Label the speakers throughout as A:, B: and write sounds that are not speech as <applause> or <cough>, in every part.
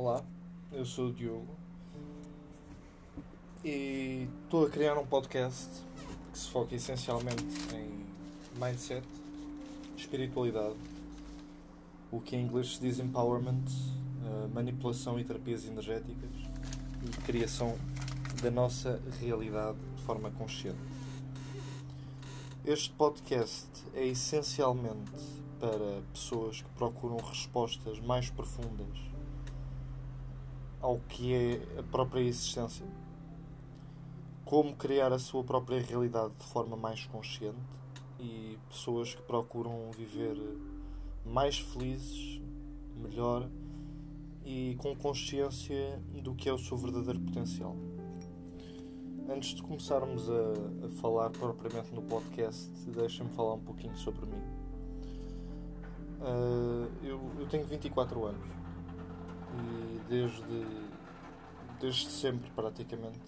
A: Olá, eu sou o Diogo e estou a criar um podcast que se foca essencialmente em mindset, espiritualidade, o que em inglês se diz empowerment, eh, manipulação e terapias energéticas e criação da nossa realidade de forma consciente. Este podcast é essencialmente para pessoas que procuram respostas mais profundas ao que é a própria existência, como criar a sua própria realidade de forma mais consciente e pessoas que procuram viver mais felizes, melhor e com consciência do que é o seu verdadeiro potencial. Antes de começarmos a, a falar propriamente no podcast, deixem-me falar um pouquinho sobre mim. Uh, eu, eu tenho 24 anos desde, desde sempre, praticamente,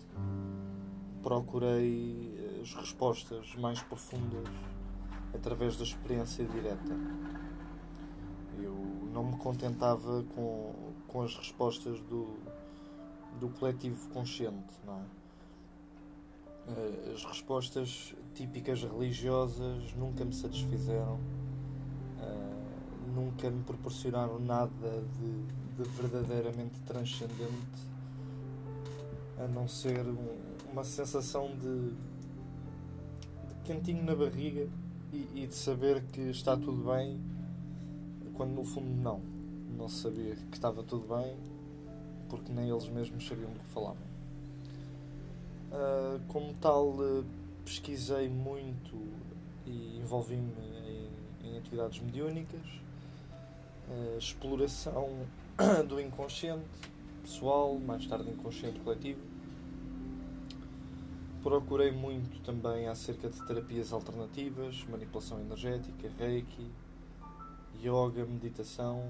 A: procurei as respostas mais profundas através da experiência direta. Eu não me contentava com, com as respostas do, do coletivo consciente, não é? As respostas típicas religiosas nunca me satisfizeram, nunca me proporcionaram nada de, de verdadeiramente transcendente, a não ser um, uma sensação de, de quentinho na barriga e, e de saber que está tudo bem, quando no fundo não. Não sabia que estava tudo bem, porque nem eles mesmos sabiam do que falavam. Uh, como tal, uh, pesquisei muito e envolvi-me em, em, atividades mediúnicas, uh, exploração <clears throat> do inconsciente pessoal, mais tarde inconsciente coletivo. Procurei muito também acerca de terapias alternativas, manipulação energética, reiki, yoga, meditação.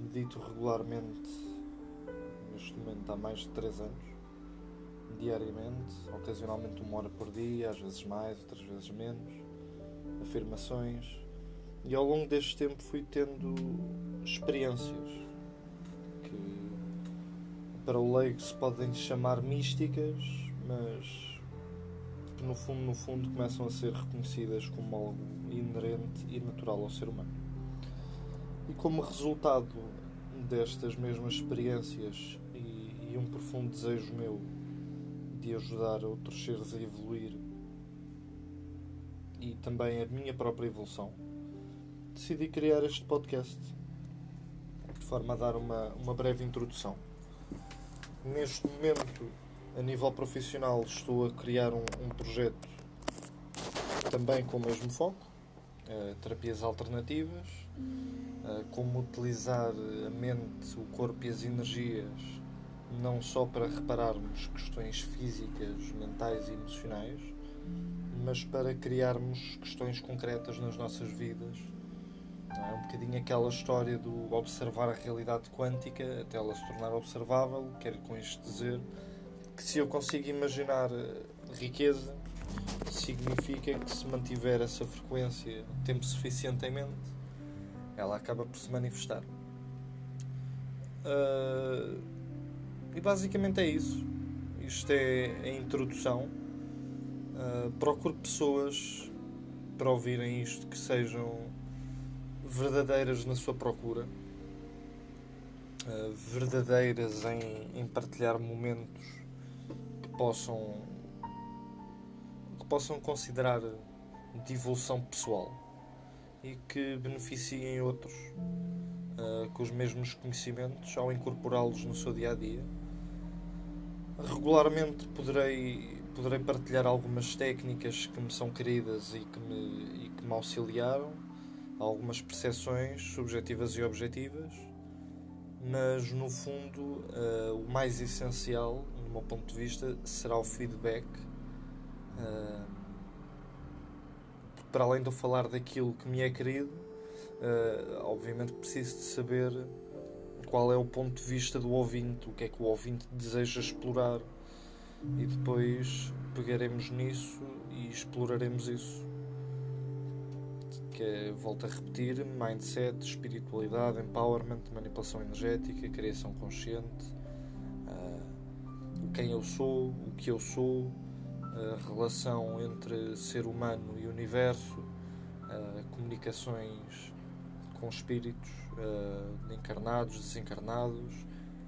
A: medito regularmente, neste momento há mais de 3 anos diariamente, ocasionalmente uma hora por dia, às vezes mais, outras vezes menos, afirmações. E ao longo deste tempo fui tendo experiências que para o leigo se podem chamar místicas, mas que no fundo, no fundo começam a ser reconhecidas como algo inerente e natural ao ser humano. E como resultado destas mesmas experiências e, e um profundo desejo meu de ajudar outros seres a evoluir e também a minha própria evolução, decidi criar este podcast de forma a dar uma, uma breve introdução. Neste momento, a nível profissional, estou a criar um, um projeto também com o mesmo foco, uh, terapias alternativas, uh, como utilizar a mente, o corpo e as energias não só para repararmos questões físicas, mentais e emocionais, mas para criarmos questões concretas nas nossas vidas. É um bocadinho aquela história do observar a realidade quântica até ela se tornar observável. Quero com isto dizer que se eu consigo imaginar riqueza, significa que se mantiver essa frequência tempo suficiente em mente, ela acaba por se manifestar. Uh, e basicamente é isso. Isto é a introdução. Uh, procuro pessoas para ouvirem isto que sejam verdadeiras na sua procura, uh, verdadeiras em, em partilhar momentos que possam que possam considerar de evolução pessoal e que beneficiem outros uh, com os mesmos conhecimentos ao incorporá-los no seu dia a dia Regularmente poderei, poderei partilhar algumas técnicas que me são queridas e que me, e que me auxiliaram, algumas percepções subjetivas e objetivas, mas no fundo uh, o mais essencial, do meu ponto de vista, será o feedback. Uh, para além de eu falar daquilo que me é querido, uh, obviamente preciso de saber qual é o ponto de vista do ouvinte, o que é que o ouvinte deseja explorar e depois pegaremos nisso e exploraremos isso. Que volto a repetir, mindset, espiritualidade, empowerment, manipulação energética, criação consciente, uh, quem eu sou, o que eu sou, a relação entre ser humano e universo, uh, comunicações com espíritos uh, encarnados, desencarnados,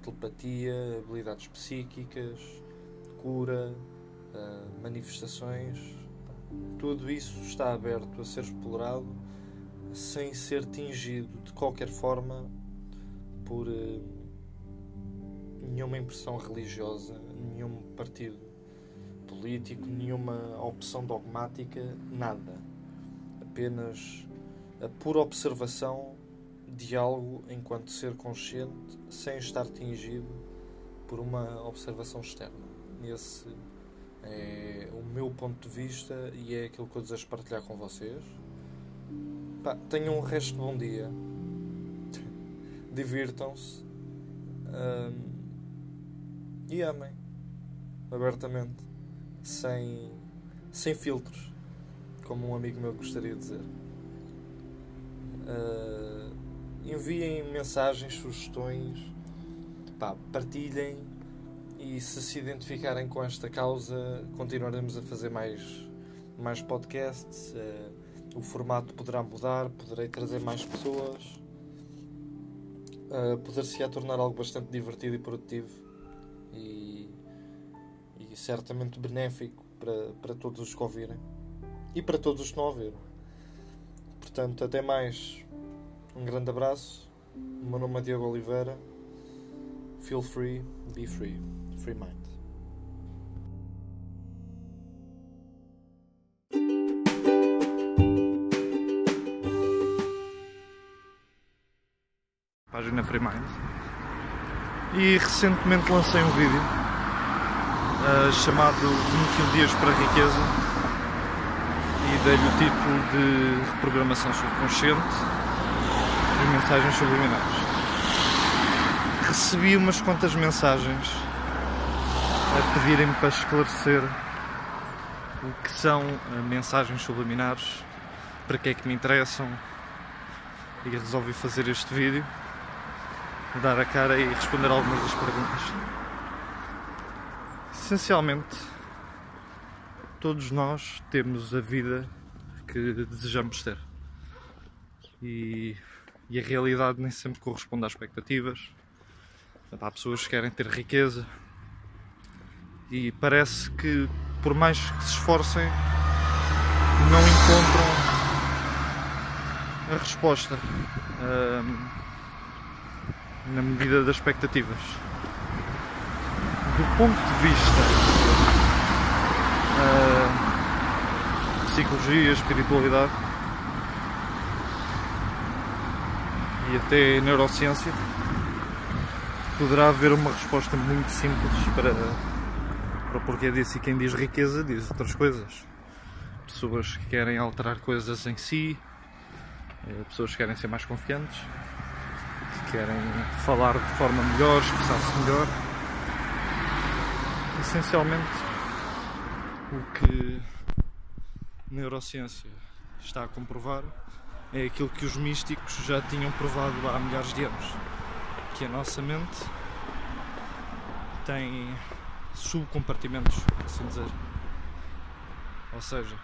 A: telepatia, habilidades psíquicas, cura, manifestações. Tudo isso está aberto a ser explorado sem ser tingido de qualquer forma por uh, nenhuma impressão religiosa, nenhum partido político, nenhuma opção dogmática, nada. Apenas a pura observação de algo enquanto ser consciente sem estar tingido por uma observação externa. Esse é o meu ponto de vista e é aquilo que eu desejo partilhar com vocês. Pá, tenham um resto de bom dia. Divirtam-se. Um, e amem. Abertamente. Sem, sem filtros. Como um amigo meu gostaria de dizer. Uh, enviem mensagens, sugestões, pá, partilhem e se se identificarem com esta causa, continuaremos a fazer mais, mais podcasts. Uh, o formato poderá mudar, poderei trazer mais pessoas, uh, poder-se-á tornar algo bastante divertido e produtivo e, e certamente benéfico para, para todos os que ouvirem e para todos os que não ouviram. Portanto, até mais. Um grande abraço. O meu nome é Diogo Oliveira. Feel free, be free. Free mind.
B: Página Free Mind. E recentemente lancei um vídeo uh, chamado 21 Dias para a Riqueza e dei-lhe o título de Reprogramação Subconsciente e Mensagens Subliminares. Recebi umas quantas mensagens a pedirem-me para esclarecer o que são uh, mensagens subliminares, para que é que me interessam e resolvi fazer este vídeo, dar a cara e responder algumas das perguntas. Essencialmente, todos nós temos a vida que desejamos ter. E, e a realidade nem sempre corresponde às expectativas. Há pessoas que querem ter riqueza e parece que, por mais que se esforcem, não encontram a resposta hum, na medida das expectativas. Do ponto de vista uh, psicologia, espiritualidade e até neurociência, poderá haver uma resposta muito simples para, para porquê disso. E quem diz riqueza diz outras coisas. Pessoas que querem alterar coisas em si, eh, pessoas que querem ser mais confiantes, querem falar de forma melhor, expressar-se melhor. Essencialmente, o que a neurociência está a comprovar é aquilo que os místicos já tinham provado há milhares de anos, que a nossa mente tem subcompartimentos, assim dizer. Ou seja,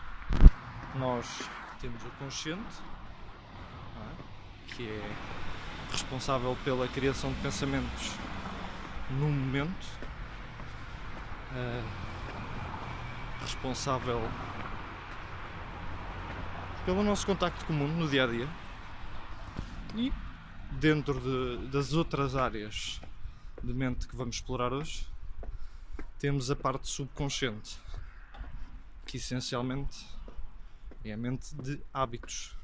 B: nós temos o consciente, é? que é responsável pela criação de pensamentos no momento, uh, responsável pelo nosso contacto comum no dia a dia e dentro de, das outras áreas de mente que vamos explorar hoje temos a parte subconsciente que essencialmente é a mente de hábitos.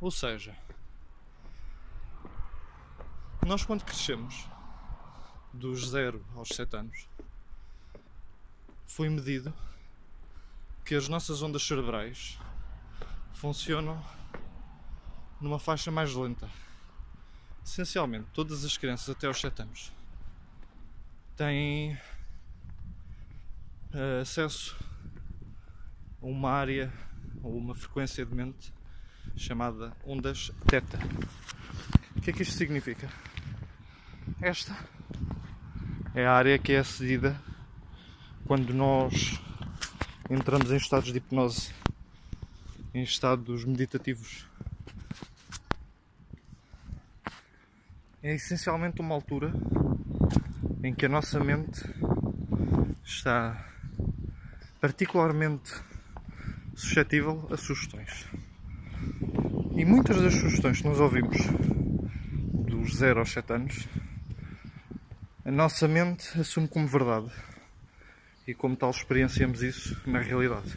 B: Ou seja nós quando crescemos dos 0 aos 7 anos foi medido que as nossas ondas cerebrais funcionam numa faixa mais lenta. Essencialmente, todas as crianças até aos 7 anos têm uh, acesso a uma área ou uma frequência de mente chamada ondas teta. O que é que isto significa? Esta é a área que é acedida quando nós entramos em estados de hipnose, em estados meditativos. É essencialmente uma altura em que a nossa mente está particularmente suscetível a sugestões. E muitas das sugestões que nós ouvimos dos 0 aos 7 anos, a nossa mente assume como verdade. E como tal experienciamos isso na realidade.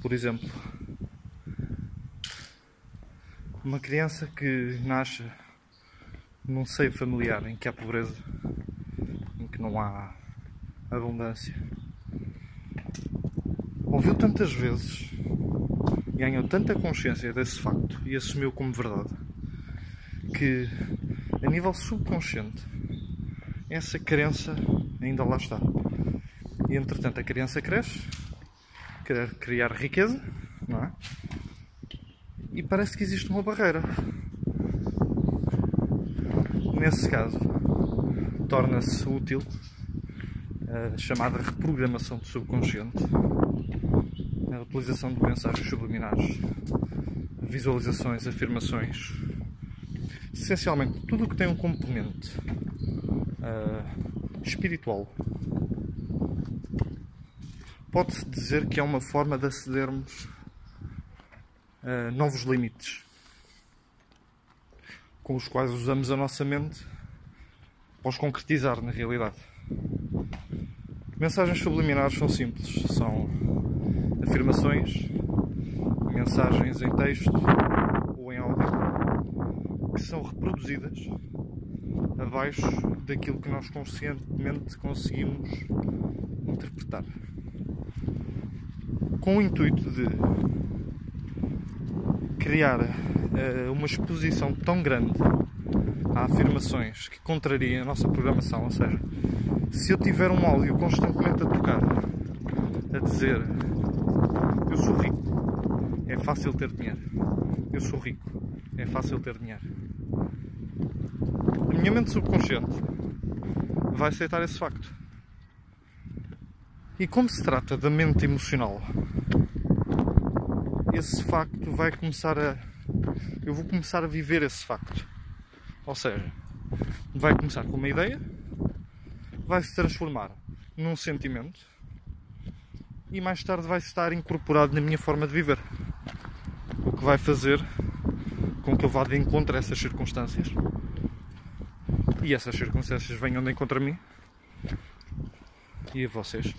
B: Por exemplo, uma criança que nasce num seio familiar em que há pobreza, em que não há abundância, ouviu tantas vezes, ganhou tanta consciência desse facto e assumiu como verdade, que a nível subconsciente essa crença ainda lá está. E entretanto a criança cresce, quer criar riqueza, não é? E parece que existe uma barreira. Nesse caso, torna-se útil a chamada reprogramação do subconsciente, a utilização de mensagens subliminares, visualizações, afirmações, essencialmente tudo o que tem um componente uh, espiritual. Pode-se dizer que é uma forma de acedermos a novos limites com os quais usamos a nossa mente para os concretizar na realidade. Mensagens subliminares são simples, são afirmações, mensagens em texto ou em áudio que são reproduzidas abaixo daquilo que nós conscientemente conseguimos interpretar. Com o intuito de criar uh, uma exposição tão grande a afirmações que contrariem a nossa programação, ou seja, se eu tiver um áudio constantemente a tocar, a dizer eu sou rico, é fácil ter dinheiro, eu sou rico, é fácil ter dinheiro. Minha mente subconsciente vai aceitar esse facto. E como se trata da mente emocional, esse facto vai começar a. Eu vou começar a viver esse facto. Ou seja, vai começar com uma ideia, vai se transformar num sentimento e mais tarde vai estar incorporado na minha forma de viver. O que vai fazer com que eu vá de encontro a essas circunstâncias e essas circunstâncias venham de encontro a mim e a vocês.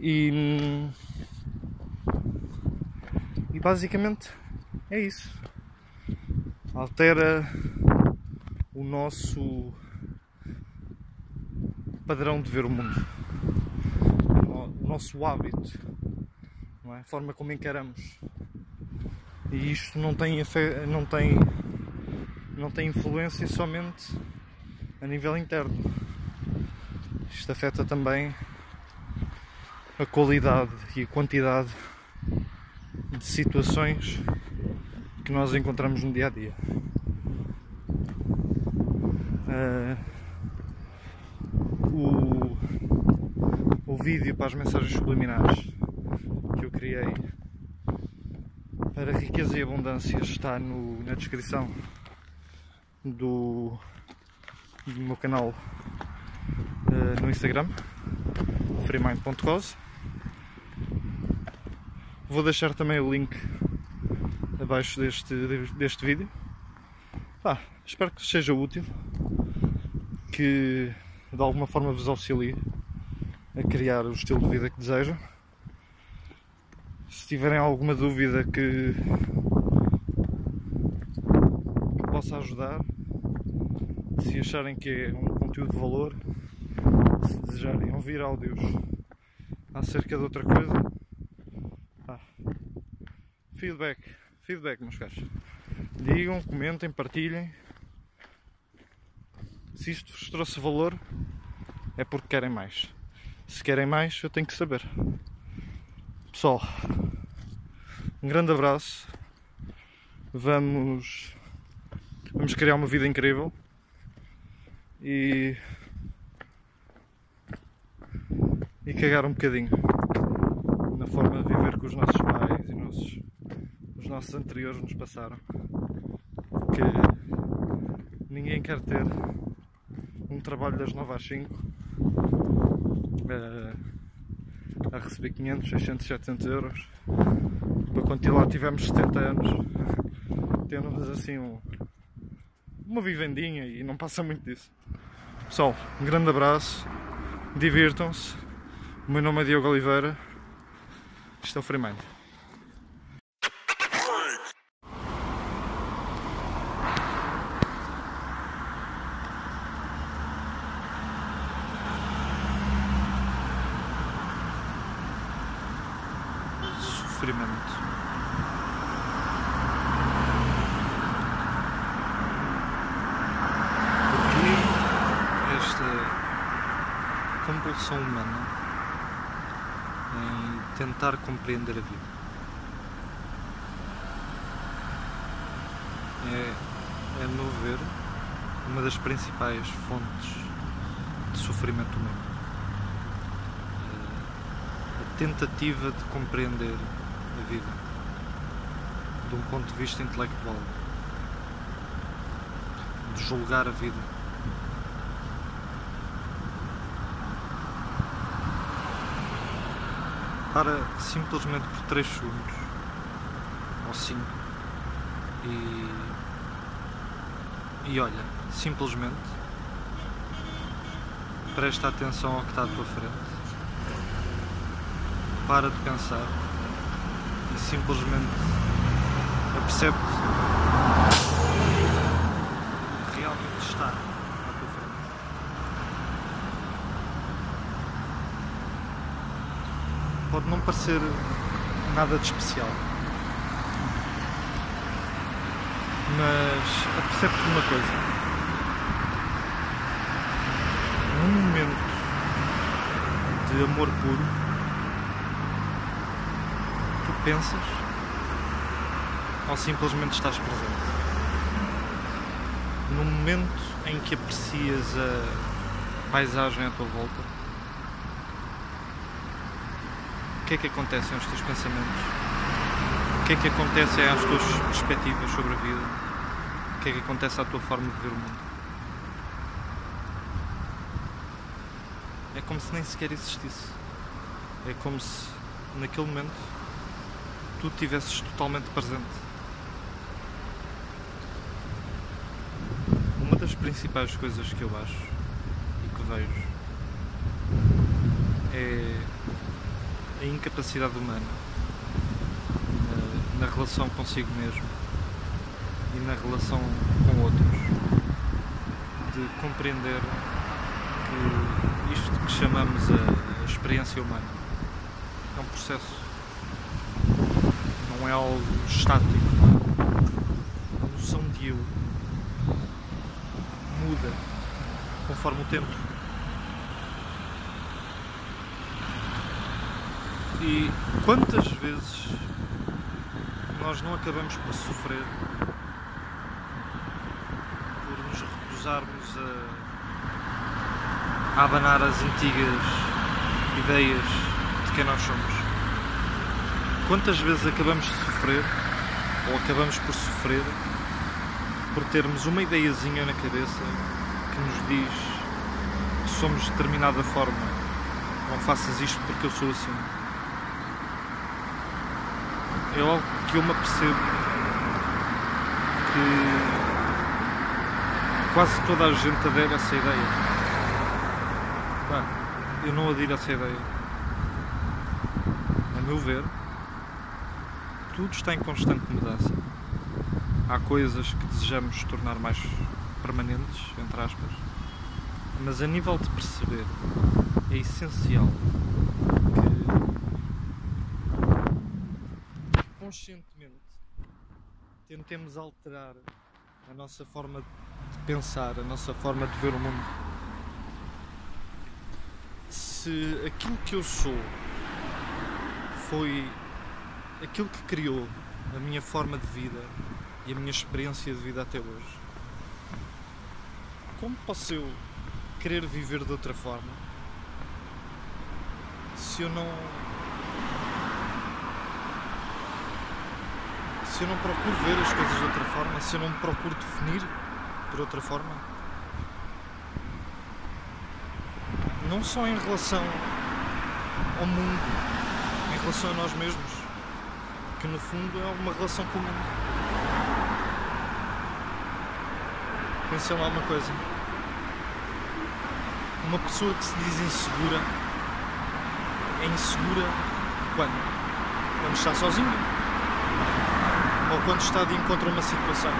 B: E, e basicamente é isso. Altera o nosso padrão de ver o mundo, o nosso hábito, é? a forma como encaramos. E isto não tem, não tem, não tem influência somente a nível interno. Isto afeta também a qualidade e a quantidade de situações que nós encontramos no dia a dia. Uh, o, o vídeo para as mensagens subliminares que eu criei para riqueza e abundância está no, na descrição do, do meu canal uh, no Instagram, freemind.cos. Vou deixar também o link abaixo deste, deste vídeo. Ah, espero que seja útil, que de alguma forma vos auxilie a criar o estilo de vida que desejam. Se tiverem alguma dúvida que, que possa ajudar, se acharem que é um conteúdo de valor, se desejarem ouvir áudios acerca de outra coisa, ah, feedback, feedback meus caros. Digam, comentem, partilhem. Se isto vos trouxe valor, é porque querem mais. Se querem mais, eu tenho que saber. Pessoal, um grande abraço vamos vamos criar uma vida incrível e e cagar um bocadinho na forma de viver que os nossos pais e nossos, os nossos anteriores nos passaram que ninguém quer ter um trabalho das 9 às 5 eh, a receber 500, 600, 700 euros. Para quando lá tivemos 70 anos <laughs> temos assim um, uma vivendinha e não passa muito disso pessoal, um grande abraço. Divirtam-se. O meu nome é Diogo Oliveira. Isto é o Freemind sofrimento. Porquê esta compulsão humana em tentar compreender a vida? É, a meu ver, uma das principais fontes de sofrimento humano. A tentativa de compreender a vida de um ponto de vista intelectual, de julgar a vida. Para simplesmente por 3 segundos. Ou 5 e, e olha, simplesmente presta atenção ao que está à tua frente, para de pensar. E simplesmente apercebe o que realmente está à tua frente. Pode não parecer nada de especial, mas apercebe-te uma coisa. Num momento de amor puro, pensas ou simplesmente estás presente? No momento em que aprecias a paisagem à tua volta, o que é que acontece aos teus pensamentos? O que é que acontece às tuas perspectivas sobre a vida? O que é que acontece à tua forma de ver o mundo? É como se nem sequer existisse. É como se naquele momento tu estivesses totalmente presente. Uma das principais coisas que eu acho e que vejo é incapacidade humana na, na relação consigo mesmo e na relação com outros de compreender que isto que chamamos a, a experiência humana é um processo não é algo estático. A noção de eu muda conforme o tempo. E quantas vezes nós não acabamos por sofrer por nos recusarmos a, a abanar as antigas ideias de quem nós somos? Quantas vezes acabamos de sofrer, ou acabamos por sofrer, por termos uma ideiazinha na cabeça que nos diz que somos de determinada forma, não faças isto porque eu sou assim. É algo que eu me apercebo que quase toda a gente adere a essa ideia. Bah, eu não adiro a essa ideia. A meu ver, tudo está em constante mudança. Há coisas que desejamos tornar mais permanentes, entre aspas, mas a nível de perceber, é essencial que conscientemente tentemos alterar a nossa forma de pensar, a nossa forma de ver o mundo. Se aquilo que eu sou foi aquilo que criou a minha forma de vida e a minha experiência de vida até hoje. Como posso eu querer viver de outra forma se eu não. Se eu não procuro ver as coisas de outra forma, se eu não me procuro definir por outra forma? Não só em relação ao mundo, em relação a nós mesmos, que no fundo é uma relação com o mundo. Pensem lá uma coisa. Uma pessoa que se diz insegura é insegura quando? Quando está sozinha. Ou quando está de encontro a uma situação.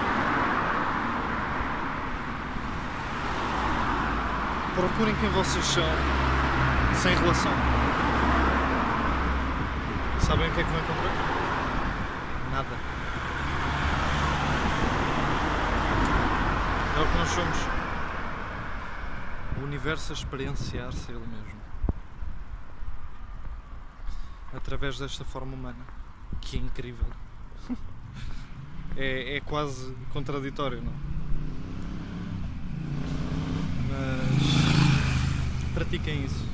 B: Procurem quem vocês são sem relação. Sabem o que é que vão encontrar? Nada. É o que nós somos. O universo a experienciar-se ele mesmo. Através desta forma humana. Que é incrível. É, é quase contraditório, não? Mas pratiquem isso.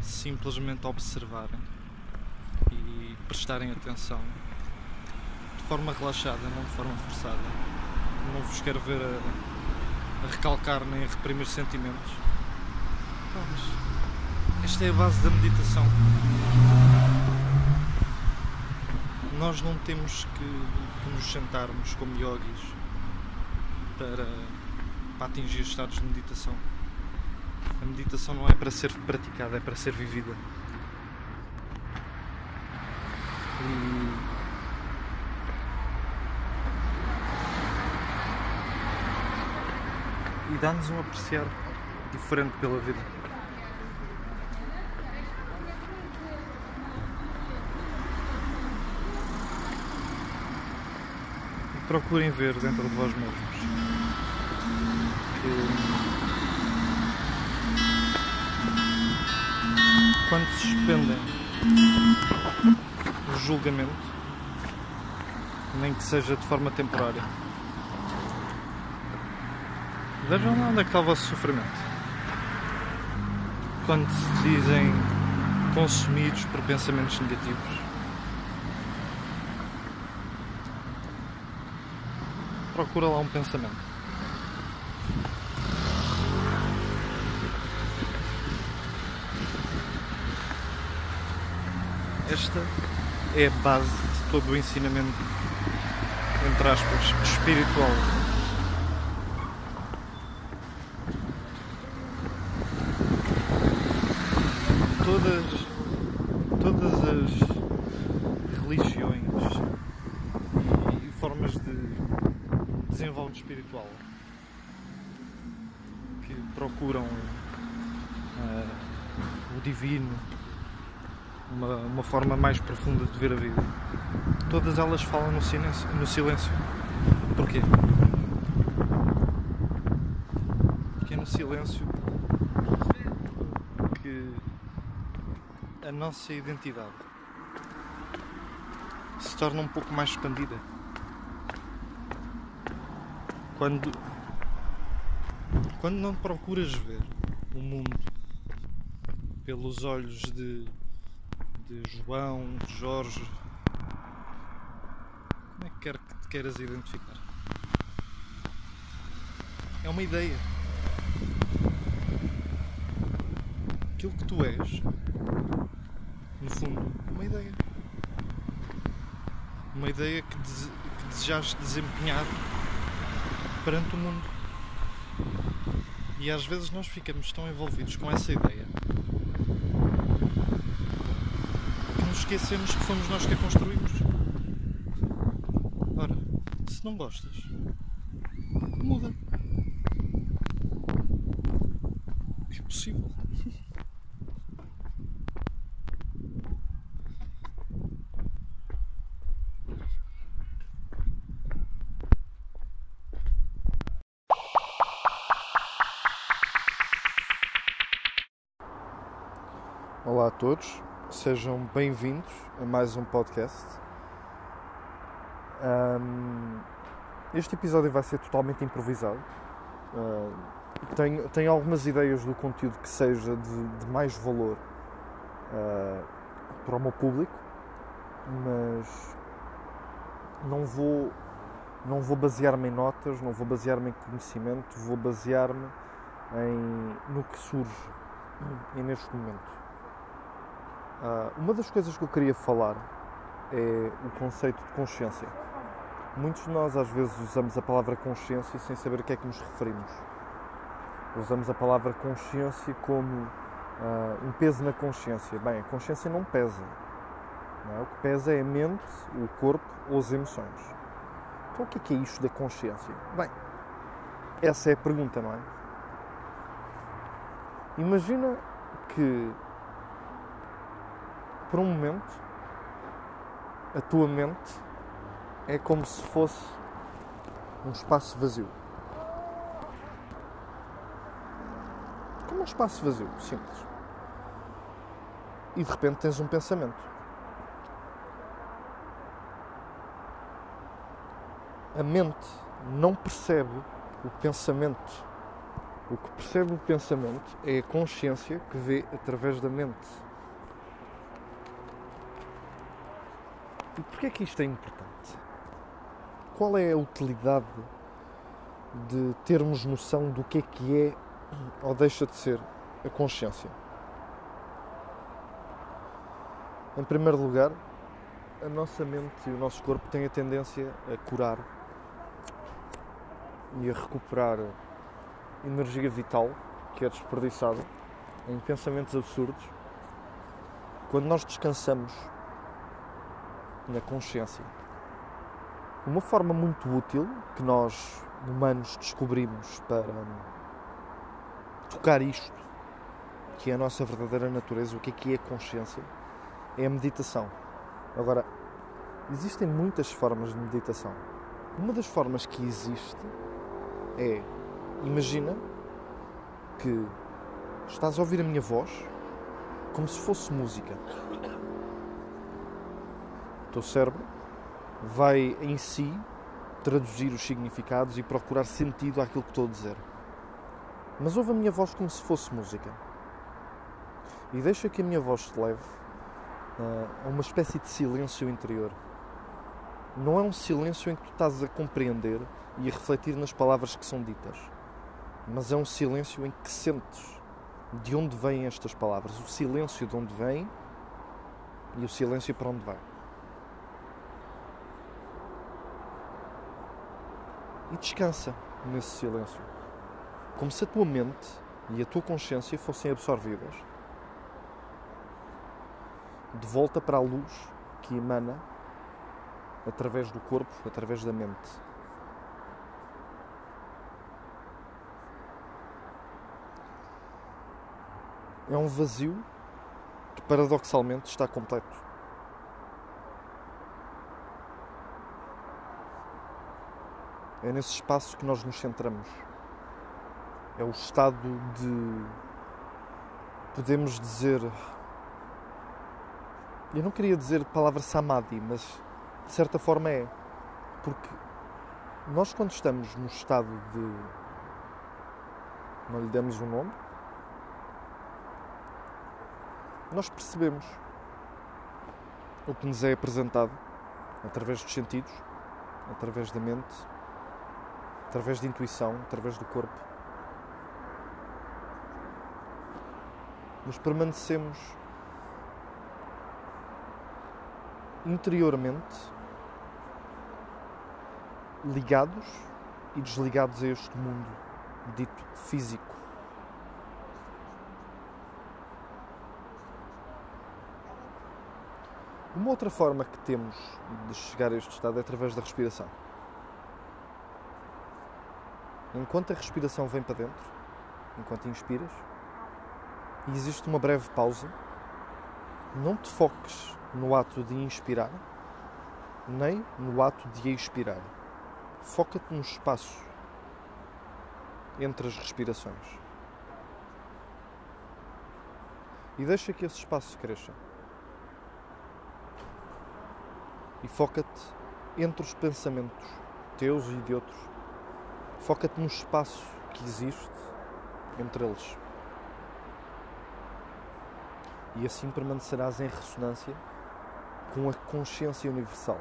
B: Simplesmente observarem e prestarem atenção de forma relaxada, não de forma forçada. Não vos quero ver a, a recalcar nem a reprimir sentimentos. Mas esta é a base da meditação. Nós não temos que, que nos sentarmos como yogis para, para atingir estados de meditação. A meditação não é para ser praticada, é para ser vivida. E e dá-nos um apreciar diferente pela vida. Procurem ver dentro de vós mesmos que quando suspendem o julgamento, nem que seja de forma temporária, Vejam lá onde é que está o vosso sofrimento. Quando se dizem consumidos por pensamentos negativos. Procura lá um pensamento. Esta é a base de todo o ensinamento, entre aspas, espiritual todas, todas as religiões e, e formas de desenvolvimento espiritual que procuram uh, o divino, uma, uma forma mais profunda de ver a vida, todas elas falam no silêncio. No silêncio. Porquê? Porque é no silêncio que a nossa identidade se torna um pouco mais expandida. Quando, quando não procuras ver o mundo pelos olhos de, de João, de Jorge, como é que quer que te queiras identificar? É uma ideia. Aquilo que tu és no fundo, uma ideia. Uma ideia que, dese que desempenhar perante o mundo. E às vezes nós ficamos tão envolvidos com essa ideia que nos esquecemos que fomos nós que a construímos. Ora, se não gostas, muda. É possível. Olá a todos, sejam bem-vindos a mais um podcast. Um, este episódio vai ser totalmente improvisado. Uh, tenho, tenho algumas ideias do conteúdo que seja de, de mais valor uh, para o meu público, mas não vou, não vou basear-me em notas, não vou basear-me em conhecimento, vou basear-me no que surge e neste momento. Uh, uma das coisas que eu queria falar é o conceito de consciência. Muitos de nós às vezes usamos a palavra consciência sem saber a que é que nos referimos. Usamos a palavra consciência como uh, um peso na consciência. Bem, a consciência não pesa. Não é? O que pesa é a mente, o corpo ou as emoções. Então o que é, que é isto da consciência? Bem, essa é a pergunta, não é? Imagina que por um momento a tua mente é como se fosse um espaço vazio. Como um espaço vazio, simples. E de repente tens um pensamento. A mente não percebe o pensamento. O que percebe o pensamento é a consciência que vê através da mente. E porquê é que isto é importante? Qual é a utilidade de termos noção do que é que é ou deixa de ser a consciência? Em primeiro lugar, a nossa mente e o nosso corpo têm a tendência a curar e a recuperar energia vital que é desperdiçada em pensamentos absurdos quando nós descansamos na consciência. Uma forma muito útil que nós humanos descobrimos para tocar isto, que é a nossa verdadeira natureza, o que é que é consciência, é a meditação. Agora, existem muitas formas de meditação. Uma das formas que existe é, imagina que estás a ouvir a minha voz como se fosse música teu cérebro vai em si traduzir os significados e procurar sentido àquilo que estou a dizer. Mas ouve a minha voz como se fosse música. E deixa que a minha voz te leve uh, a uma espécie de silêncio interior. Não é um silêncio em que tu estás a compreender e a refletir nas palavras que são ditas, mas é um silêncio em que sentes de onde vêm estas palavras, o silêncio de onde vem e o silêncio para onde vai. E descansa nesse silêncio. Como se a tua mente e a tua consciência fossem absorvidas de volta para a luz que emana através do corpo, através da mente. É um vazio que paradoxalmente está completo. É nesse espaço que nós nos centramos. É o estado de. Podemos dizer. Eu não queria dizer a palavra samadhi, mas de certa forma é. Porque nós, quando estamos no estado de. Não lhe demos um nome. Nós percebemos o que nos é apresentado através dos sentidos, através da mente, através de intuição, através do corpo. Mas permanecemos interiormente ligados e desligados a este mundo dito físico. Uma outra forma que temos de chegar a este estado é através da respiração. Enquanto a respiração vem para dentro, enquanto inspiras, e existe uma breve pausa, não te foques no ato de inspirar, nem no ato de expirar. Foca-te no espaço entre as respirações. E deixa que esse espaço cresça. E foca-te
A: entre os pensamentos teus e de outros. Foca-te no espaço que existe entre eles. E assim permanecerás em ressonância com a consciência universal.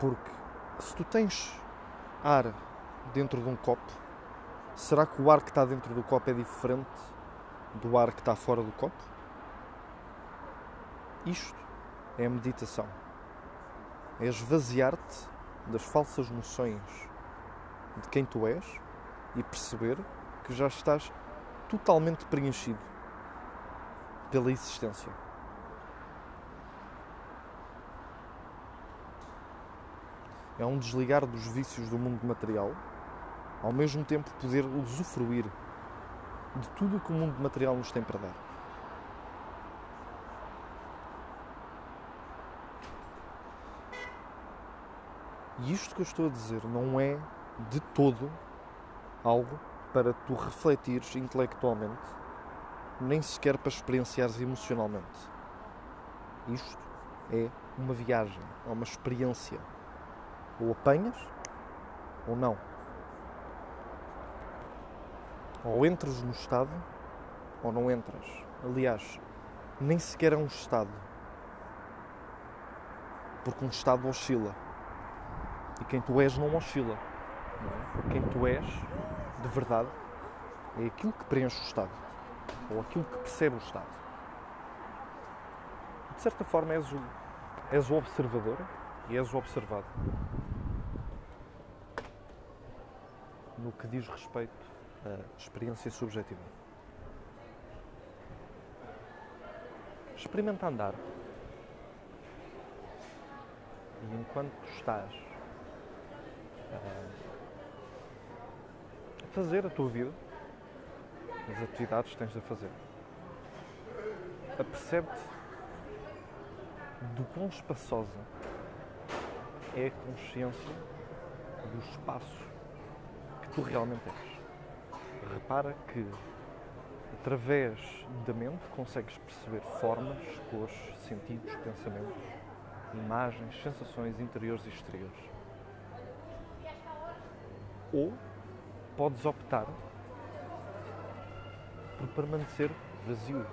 A: Porque se tu tens ar dentro de um copo, será que o ar que está dentro do copo é diferente do ar que está fora do copo? Isto é a meditação. É esvaziar-te das falsas noções de quem tu és e perceber que já estás totalmente preenchido pela existência. É um desligar dos vícios do mundo material, ao mesmo tempo poder usufruir de tudo o que o mundo material nos tem para dar. E isto que eu estou a dizer não é de todo algo para tu refletires intelectualmente, nem sequer para experienciares emocionalmente. Isto é uma viagem, é uma experiência. Ou apanhas ou não. Ou entras no estado ou não entras. Aliás, nem sequer é um estado. Porque um estado oscila. E quem tu és não oscila. É? Quem tu és, de verdade, é aquilo que preenche o Estado. Ou aquilo que percebe o Estado. De certa forma, és o, és o observador e és o observado. No que diz respeito à experiência subjetiva. Experimenta andar. E enquanto estás a fazer a tua vida, as atividades que tens de fazer. Apercebe-te do quão espaçosa é a consciência do espaço que tu realmente és. Repara que através da mente consegues perceber formas, cores, sentidos, pensamentos, imagens, sensações interiores e exteriores ou podes optar por permanecer vazio.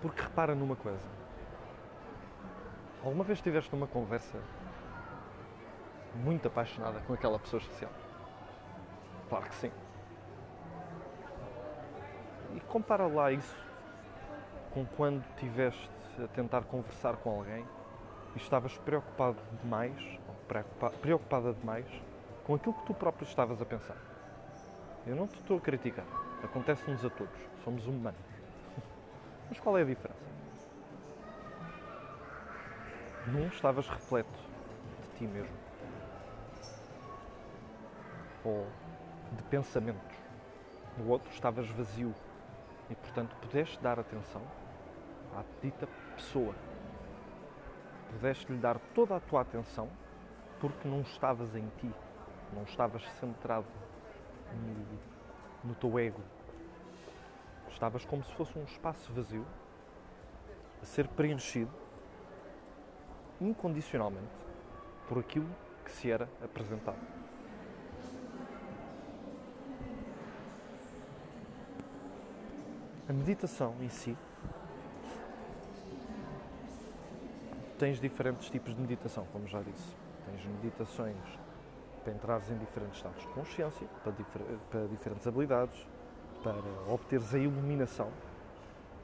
A: Porque repara numa coisa. Alguma vez tiveste uma conversa muito apaixonada com aquela pessoa especial? Claro que sim. E compara lá isso com quando tiveste a tentar conversar com alguém e estavas preocupado demais, preocupada demais, com aquilo que tu próprio estavas a pensar. Eu não te estou a criticar. Acontece-nos a todos. Somos humanos. <laughs> Mas qual é a diferença? Num estavas repleto de ti mesmo. Ou de pensamentos. No outro estavas vazio. E portanto pudeste dar atenção à dita pessoa pudeste lhe dar toda a tua atenção porque não estavas em ti, não estavas centrado no, no teu ego. Estavas como se fosse um espaço vazio a ser preenchido incondicionalmente por aquilo que se era apresentado. A meditação em si tens diferentes tipos de meditação, como já disse. Tens meditações para entrares em diferentes estados de consciência, para, difer para diferentes habilidades, para obteres a iluminação,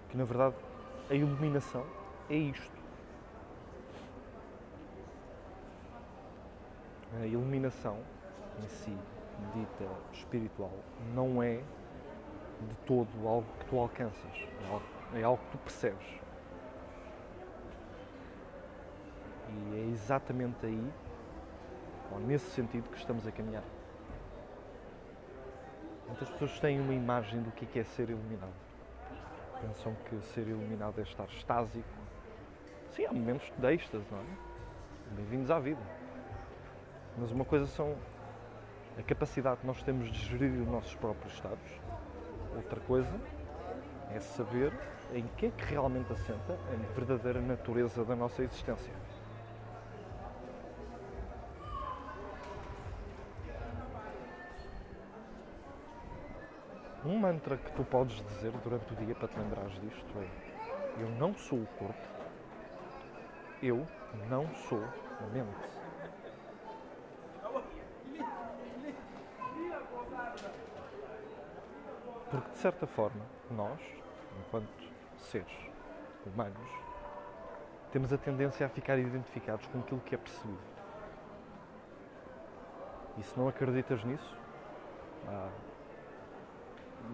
A: que na verdade a iluminação é isto. A iluminação em si, dita espiritual, não é de todo algo que tu alcanças, é algo, é algo que tu percebes. E é exatamente aí, ou nesse sentido, que estamos a caminhar. Muitas pessoas têm uma imagem do que é ser iluminado. Pensam que ser iluminado é estar estásico. Sim, há momentos de êxtase, não é? Bem-vindos à vida. Mas uma coisa são a capacidade que nós temos de gerir os nossos próprios estados. Outra coisa é saber
B: em que é que realmente assenta a verdadeira natureza da nossa existência. Um mantra que tu podes dizer durante o dia para te lembrares disto é: Eu não sou o corpo, eu não sou a mente. Porque, de certa forma, nós, enquanto seres humanos, temos a tendência a ficar identificados com aquilo que é percebido. E se não acreditas nisso, ah,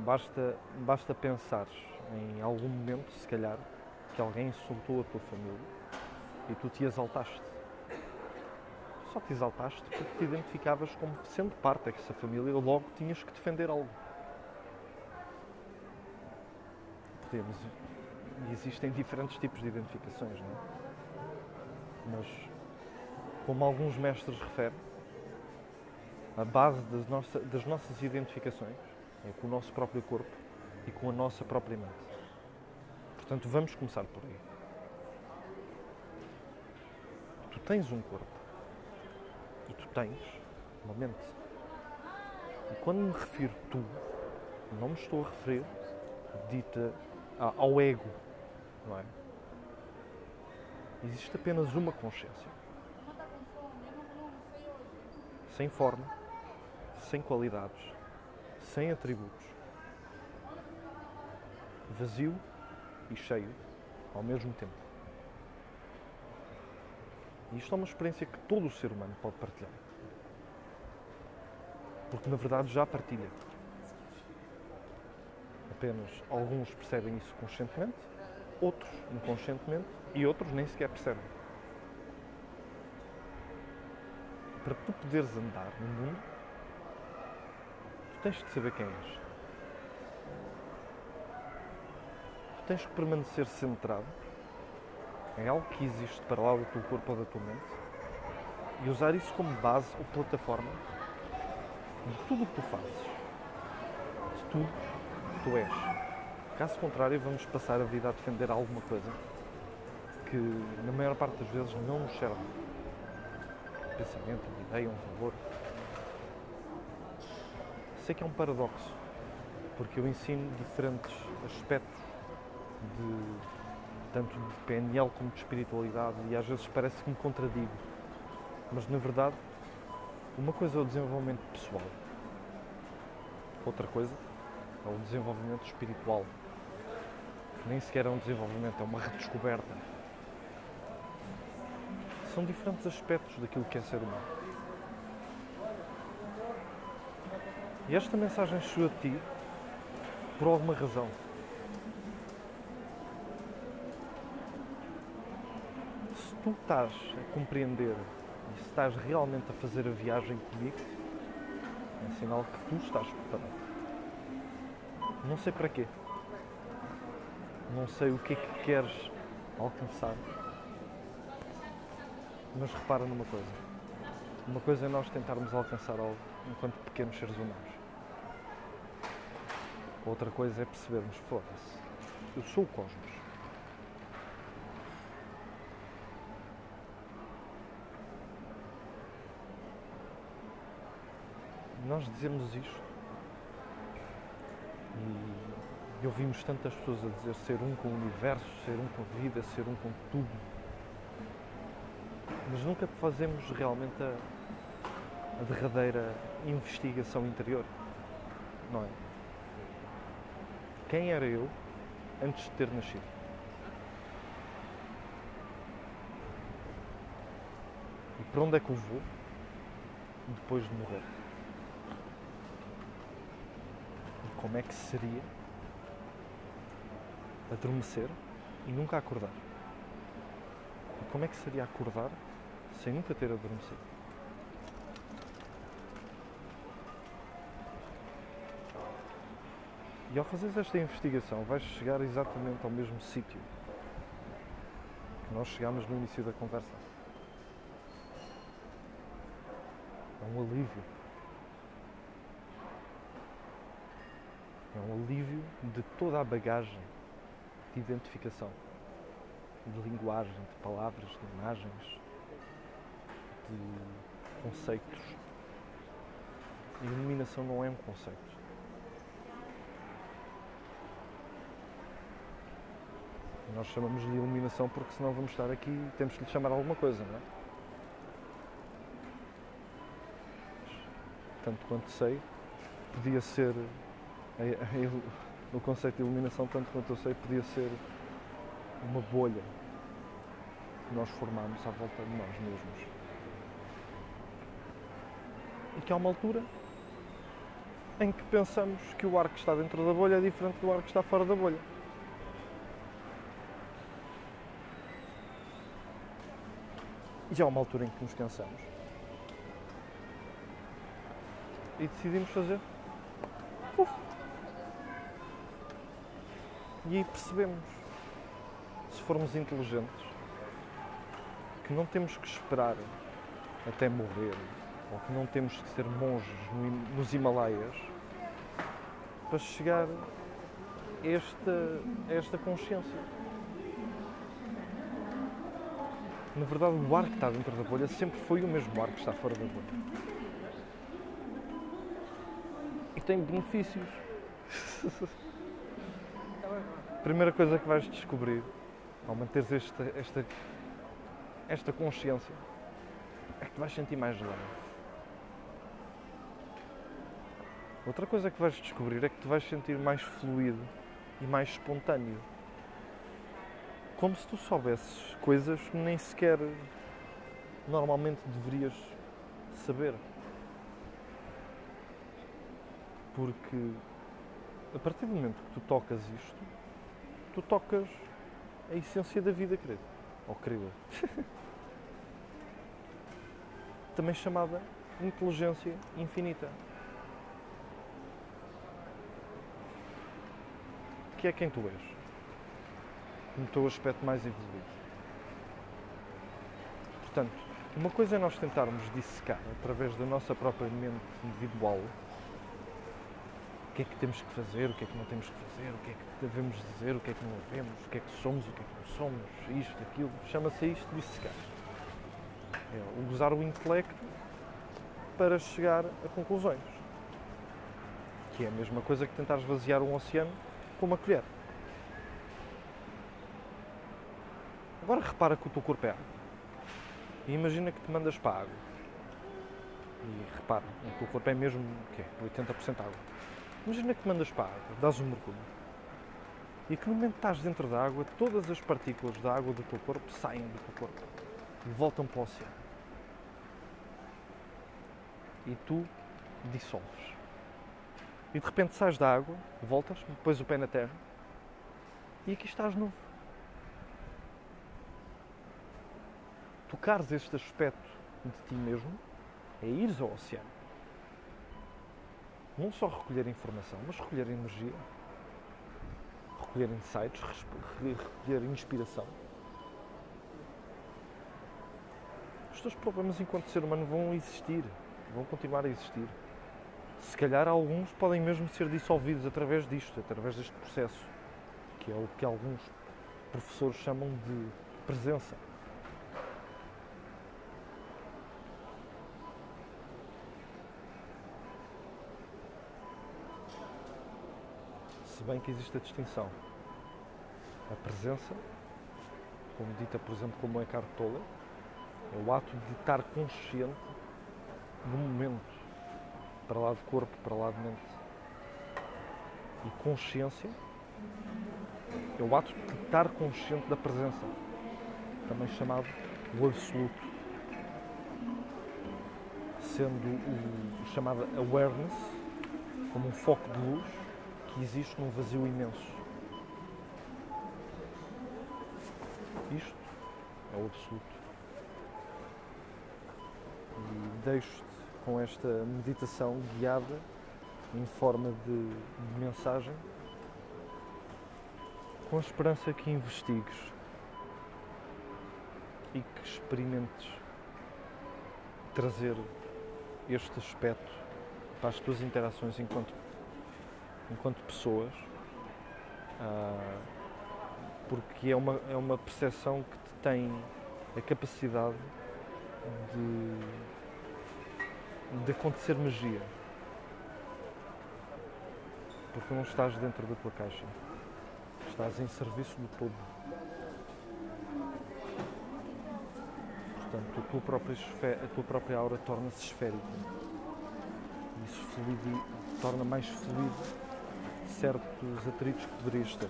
B: basta, basta pensar em algum momento, se calhar, que alguém insultou a tua família e tu te exaltaste. Só te exaltaste porque te identificavas como sendo parte dessa família logo tinhas que defender algo. Podemos. Existem diferentes tipos de identificações, não é? Mas, como alguns mestres referem, a base das, nossa, das nossas identificações é com o nosso próprio corpo e com a nossa própria mente. Portanto, vamos começar por aí. Tu tens um corpo e tu tens uma mente. E quando me refiro tu, não me estou a referir dita ao ego, não é? Existe apenas uma consciência. Sem forma, sem qualidades, sem atributos. Vazio e cheio ao mesmo tempo. E isto é uma experiência que todo o ser humano pode partilhar. Porque na verdade já partilha. Apenas alguns percebem isso conscientemente, outros inconscientemente e outros nem sequer percebem. Para tu poderes andar no mundo, tens que saber quem és. Tu tens que permanecer centrado em algo que existe para lá do teu corpo ou da tua mente e usar isso como base ou plataforma de tudo o que tu fazes, de tudo que tu és. Caso contrário, vamos passar a vida a defender alguma coisa que, na maior parte das vezes, não nos serve. Um pensamento, uma ideia, um valor. Sei que é um paradoxo, porque eu ensino diferentes aspectos de tanto de PNL como de espiritualidade e às vezes parece que me contradigo. Mas na verdade, uma coisa é o desenvolvimento pessoal, outra coisa é o desenvolvimento espiritual, que nem sequer é um desenvolvimento, é uma redescoberta. São diferentes aspectos daquilo que é ser humano. E esta mensagem chegou a ti por alguma razão. Se tu estás a compreender e se estás realmente a fazer a viagem comigo, é sinal que tu estás preparado. Não sei para quê. Não sei o que é que queres alcançar. Mas repara numa coisa. Uma coisa é nós tentarmos alcançar algo enquanto pequenos seres humanos. Outra coisa é percebermos, foda-se, eu sou o cosmos. Nós dizemos isto e ouvimos tantas pessoas a dizer ser um com o universo, ser um com a vida, ser um com tudo. Mas nunca fazemos realmente a, a derradeira investigação interior. Não é? Quem era eu antes de ter nascido? E para onde é que eu vou depois de morrer? E como é que seria adormecer e nunca acordar? E como é que seria acordar sem nunca ter adormecido? E ao fazeres esta investigação vais chegar exatamente ao mesmo sítio que nós chegámos no início da conversa. É um alívio. É um alívio de toda a bagagem de identificação, de linguagem, de palavras, de imagens, de conceitos. A iluminação não é um conceito. Nós chamamos de iluminação porque senão vamos estar aqui e temos que lhe chamar alguma coisa, não é? Tanto quanto sei, podia ser a, a, o conceito de iluminação, tanto quanto eu sei, podia ser uma bolha que nós formamos à volta de nós mesmos. E que há uma altura em que pensamos que o ar que está dentro da bolha é diferente do ar que está fora da bolha. E há uma altura em que nos cansamos. E decidimos fazer. Uf. E aí percebemos, se formos inteligentes, que não temos que esperar até morrer, ou que não temos que ser monges nos Himalaias para chegar a esta, a esta consciência. Na verdade, o ar que está dentro da bolha sempre foi o mesmo ar que está fora da bolha. E tem benefícios. <laughs> Primeira coisa que vais descobrir ao manteres esta, esta, esta consciência é que vais sentir mais leve. Outra coisa que vais descobrir é que te vais sentir mais fluido e mais espontâneo como se tu soubesses coisas que nem sequer normalmente deverias saber. Porque a partir do momento que tu tocas isto, tu tocas a essência da vida, querido. Ou querida. <laughs> Também chamada inteligência infinita. Que é quem tu és no teu aspecto mais evoluído. Portanto, uma coisa é nós tentarmos dissecar através da nossa própria mente individual o que é que temos que fazer, o que é que não temos que fazer, o que é que devemos dizer, o que é que não devemos, o que é que somos, o que é que não somos, isto, aquilo. Chama-se isto dissecar. É usar o intelecto para chegar a conclusões. Que é a mesma coisa que tentar esvaziar um oceano com uma colher. Agora repara que o teu corpo é água. E imagina que te mandas para a água. E repara, o teu corpo é mesmo quê? 80% água. Imagina que te mandas para a água, dás um mergulho. E que no momento que estás dentro da água, todas as partículas da água do teu corpo saem do teu corpo e voltam para o oceano. E tu dissolves. E de repente sais da água, voltas, pões o pé na terra e aqui estás novo. Tocares este aspecto de ti mesmo é ires ao oceano. Não só recolher informação, mas recolher energia, recolher insights, recolher inspiração. Os teus problemas enquanto ser humano vão existir, vão continuar a existir. Se calhar alguns podem mesmo ser dissolvidos através disto, através deste processo, que é o que alguns professores chamam de presença. Bem que existe a distinção. A presença, como dita, por exemplo, como Eckhart Tolle, é o ato de estar consciente no momento, para lá de corpo, para lá de mente. E consciência é o ato de estar consciente da presença, também chamado o absoluto, sendo o, o chamado awareness como um foco de luz que existe num vazio imenso. Isto é o absoluto. E deixo-te com esta meditação guiada em forma de, de mensagem, com a esperança que investigues e que experimentes trazer este aspecto para as tuas interações enquanto enquanto pessoas, uh, porque é uma, é uma percepção que te tem a capacidade de, de acontecer magia. Porque não estás dentro da tua caixa. Estás em serviço do todo. Portanto, a tua própria, esfe- a tua própria aura torna-se esférica. Isso fluidi- torna mais fluido certos atritos que poderias ter.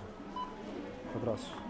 B: Abraço.